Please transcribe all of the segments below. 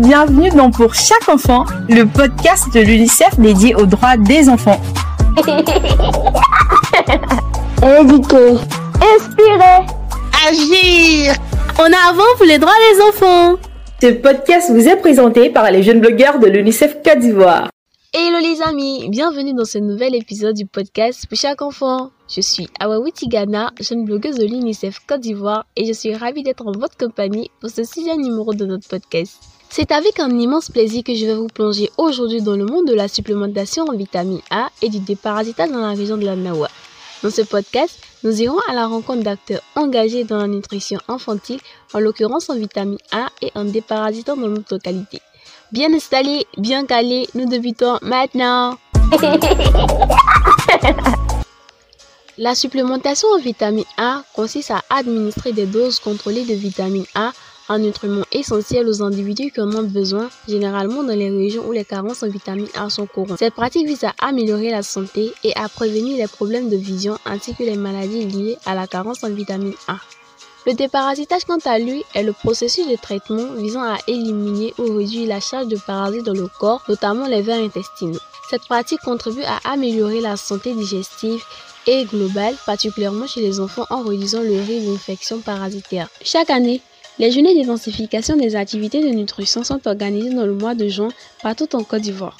bienvenue dans Pour chaque enfant, le podcast de l'UNICEF dédié aux droits des enfants. Éduquer, inspirer, agir. En avant pour les droits des enfants. Ce podcast vous est présenté par les jeunes blogueurs de l'UNICEF Côte d'Ivoire. Hello les amis, bienvenue dans ce nouvel épisode du podcast pour chaque enfant. Je suis Awawi Tigana, jeune blogueuse de l'UNICEF Côte d'Ivoire et je suis ravie d'être en votre compagnie pour ce sixième numéro de notre podcast. C'est avec un immense plaisir que je vais vous plonger aujourd'hui dans le monde de la supplémentation en vitamine A et du déparasitage dans la région de la Nawa. Dans ce podcast, nous irons à la rencontre d'acteurs engagés dans la nutrition infantile, en l'occurrence en vitamine A et en déparasitant dans notre localité. Bien installé, bien calé, nous débutons maintenant. La supplémentation en vitamine A consiste à administrer des doses contrôlées de vitamine A, un nutriment essentiel aux individus qui en ont besoin, généralement dans les régions où les carences en vitamine A sont courantes. Cette pratique vise à améliorer la santé et à prévenir les problèmes de vision ainsi que les maladies liées à la carence en vitamine A. Le déparasitage, quant à lui, est le processus de traitement visant à éliminer ou réduire la charge de parasites dans le corps, notamment les vers intestinaux. Cette pratique contribue à améliorer la santé digestive et globale, particulièrement chez les enfants en réduisant le risque d'infection parasitaire. Chaque année, les journées d'identification des activités de nutrition sont organisées dans le mois de juin partout en Côte d'Ivoire.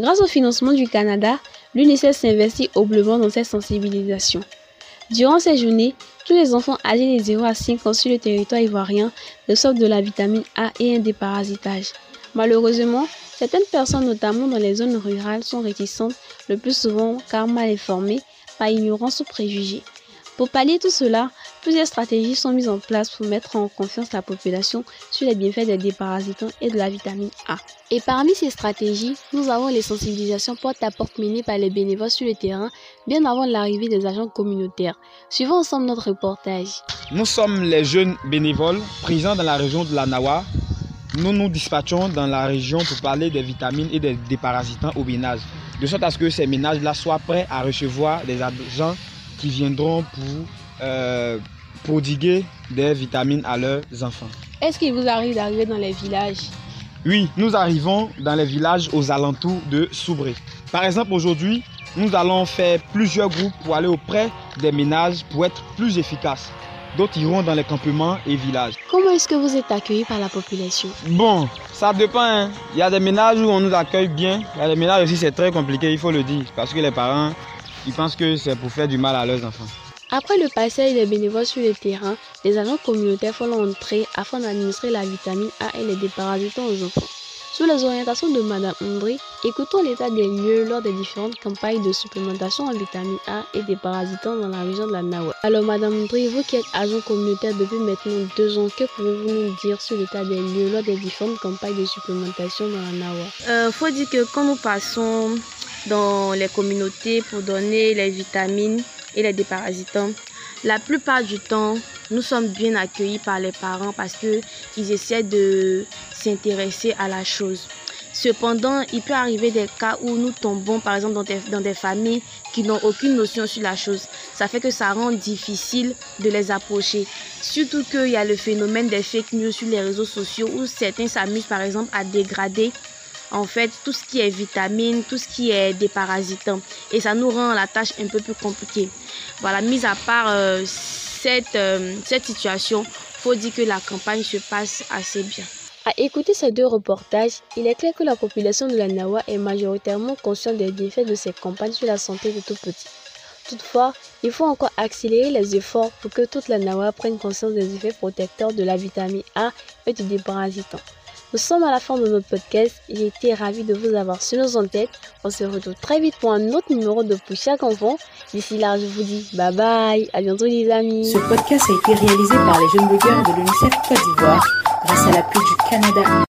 Grâce au financement du Canada, l'UNICEF s'investit habilement dans cette sensibilisation. Durant ces journées, tous les enfants âgés de 0 à 5 ans sur le territoire ivoirien reçoivent de la vitamine A et un déparasitage. Malheureusement, certaines personnes, notamment dans les zones rurales, sont réticentes, le plus souvent car mal informées, par ignorance ou préjugés. Pour pallier tout cela, plusieurs stratégies sont mises en place pour mettre en confiance la population sur les bienfaits des déparasitants et de la vitamine A. Et parmi ces stratégies, nous avons les sensibilisations porte à porte menées par les bénévoles sur le terrain bien avant l'arrivée des agents communautaires. Suivons ensemble notre reportage. Nous sommes les jeunes bénévoles présents dans la région de la Nawa. Nous nous dispatchons dans la région pour parler des vitamines et des déparasitants au ménage, de sorte à ce que ces ménages-là soient prêts à recevoir des agents qui viendront pour euh, prodiguer des vitamines à leurs enfants. Est-ce qu'il vous arrive d'arriver dans les villages? Oui, nous arrivons dans les villages aux alentours de Soubré. Par exemple, aujourd'hui, nous allons faire plusieurs groupes pour aller auprès des ménages pour être plus efficaces. D'autres iront dans les campements et villages. Comment est-ce que vous êtes accueillis par la population? Bon, ça dépend. Hein. Il y a des ménages où on nous accueille bien. Il y a des ménages aussi, c'est très compliqué, il faut le dire. Parce que les parents, ils pensent que c'est pour faire du mal à leurs enfants. Après le passage des bénévoles sur le terrain, les agents communautaires font l'entrée afin d'administrer la vitamine A et les déparasitants aux enfants. Sous les orientations de Madame André, écoutons l'état des lieux lors des différentes campagnes de supplémentation en vitamine A et des parasitants dans la région de la Nawa. Alors Madame André, vous qui êtes agent communautaire depuis maintenant deux ans, que pouvez-vous nous dire sur l'état des lieux lors des différentes campagnes de supplémentation dans la Nawa? Euh, Faut dire que quand nous passons dans les communautés pour donner les vitamines et les déparasitants, la plupart du temps, nous sommes bien accueillis par les parents parce qu'ils essaient de s'intéresser à la chose. Cependant, il peut arriver des cas où nous tombons, par exemple, dans des, familles qui n'ont aucune notion sur la chose. Ça fait que ça rend difficile de les approcher. Surtout qu'il y a le phénomène des fake news sur les réseaux sociaux où certains s'amusent, par exemple, à dégrader en fait tout ce qui est vitamines, tout ce qui est déparasitant. Et ça nous rend la tâche un peu plus compliquée. Voilà, mis à part euh, cette, euh, cette situation, faut dire que la campagne se passe assez bien. À écouter ces deux reportages, il est clair que la population de la Nawa est majoritairement consciente des bienfaits de ces campagnes sur la santé de tout petit. Toutefois, il faut encore accélérer les efforts pour que toute la Nawa prenne conscience des effets protecteurs de la vitamine A et du déparasitant. Nous sommes à la fin de notre podcast. J'ai été ravie de vous avoir sur nos tête. On se retrouve très vite pour un autre numéro de Pour chaque enfant. D'ici là, je vous dis bye bye. À bientôt les amis. Ce podcast a été réalisé par les jeunes blogueurs de l'UNICEF Côte d'Ivoire grâce à l'appui du Canada.